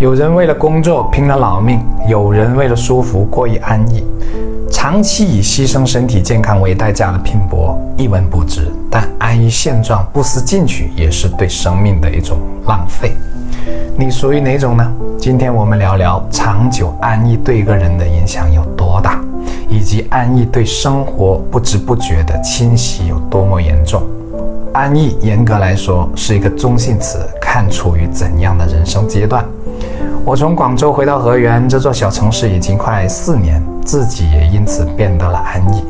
有人为了工作拼了老命，有人为了舒服过于安逸。长期以牺牲身体健康为代价的拼搏，一文不值；但安于现状、不思进取，也是对生命的一种浪费。你属于哪种呢？今天我们聊聊长久安逸对一个人的影响有多大，以及安逸对生活不知不觉的侵袭有多么严重。安逸严格来说是一个中性词，看处于怎样的人生阶段。我从广州回到河源这座小城市已经快四年，自己也因此变得了安逸。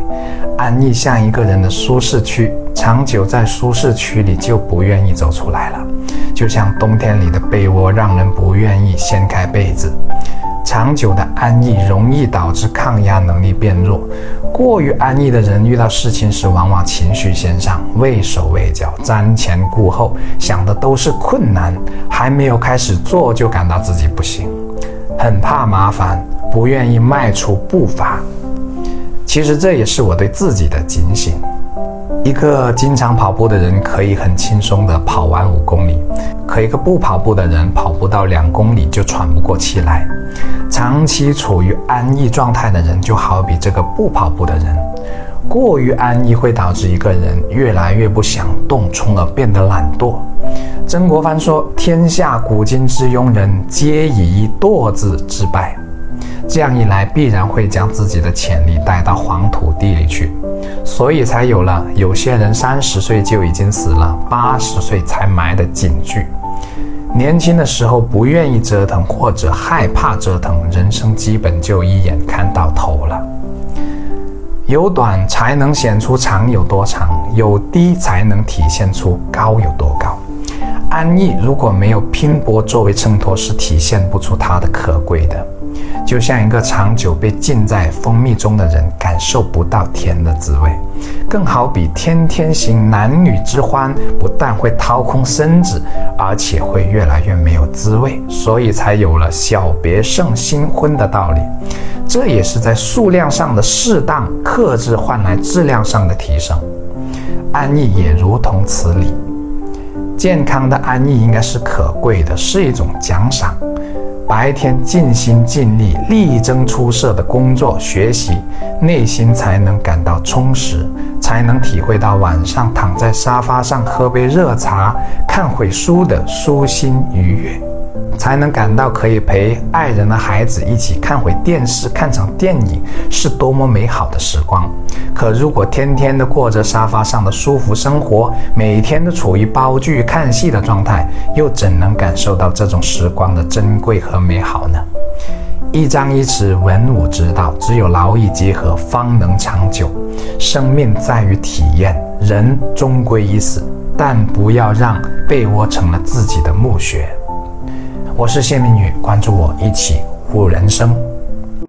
安逸像一个人的舒适区，长久在舒适区里就不愿意走出来了，就像冬天里的被窝，让人不愿意掀开被子。长久的安逸容易导致抗压能力变弱。过于安逸的人遇到事情时，往往情绪先上，畏手畏脚，瞻前顾后，想的都是困难，还没有开始做就感到自己不行，很怕麻烦，不愿意迈出步伐。其实这也是我对自己的警醒。一个经常跑步的人可以很轻松地跑完五公里，可一个不跑步的人跑不到两公里就喘不过气来。长期处于安逸状态的人，就好比这个不跑步的人，过于安逸会导致一个人越来越不想动，从而变得懒惰。曾国藩说：“天下古今之庸人，皆以一惰字致败。”这样一来，必然会将自己的潜力带到黄土地里去，所以才有了有些人三十岁就已经死了，八十岁才埋的警句。年轻的时候不愿意折腾或者害怕折腾，人生基本就一眼看到头了。有短才能显出长有多长，有低才能体现出高有多高。安逸如果没有拼搏作为衬托，是体现不出它的可贵的。就像一个长久被浸在蜂蜜中的人，感受不到甜的滋味；更好比天天行男女之欢，不但会掏空身子，而且会越来越没有滋味。所以才有了小别胜新婚的道理。这也是在数量上的适当克制，换来质量上的提升。安逸也如同此理。健康的安逸应该是可贵的，是一种奖赏。白天尽心尽力、力争出色的工作学习，内心才能感到充实，才能体会到晚上躺在沙发上喝杯热茶、看会书的舒心愉悦。才能感到可以陪爱人的孩子一起看会电视、看场电影，是多么美好的时光。可如果天天的过着沙发上的舒服生活，每天都处于煲剧看戏的状态，又怎能感受到这种时光的珍贵和美好呢？一张一弛，文武之道，只有劳逸结合，方能长久。生命在于体验，人终归一死，但不要让被窝成了自己的墓穴。我是谢明宇，关注我，一起悟人生。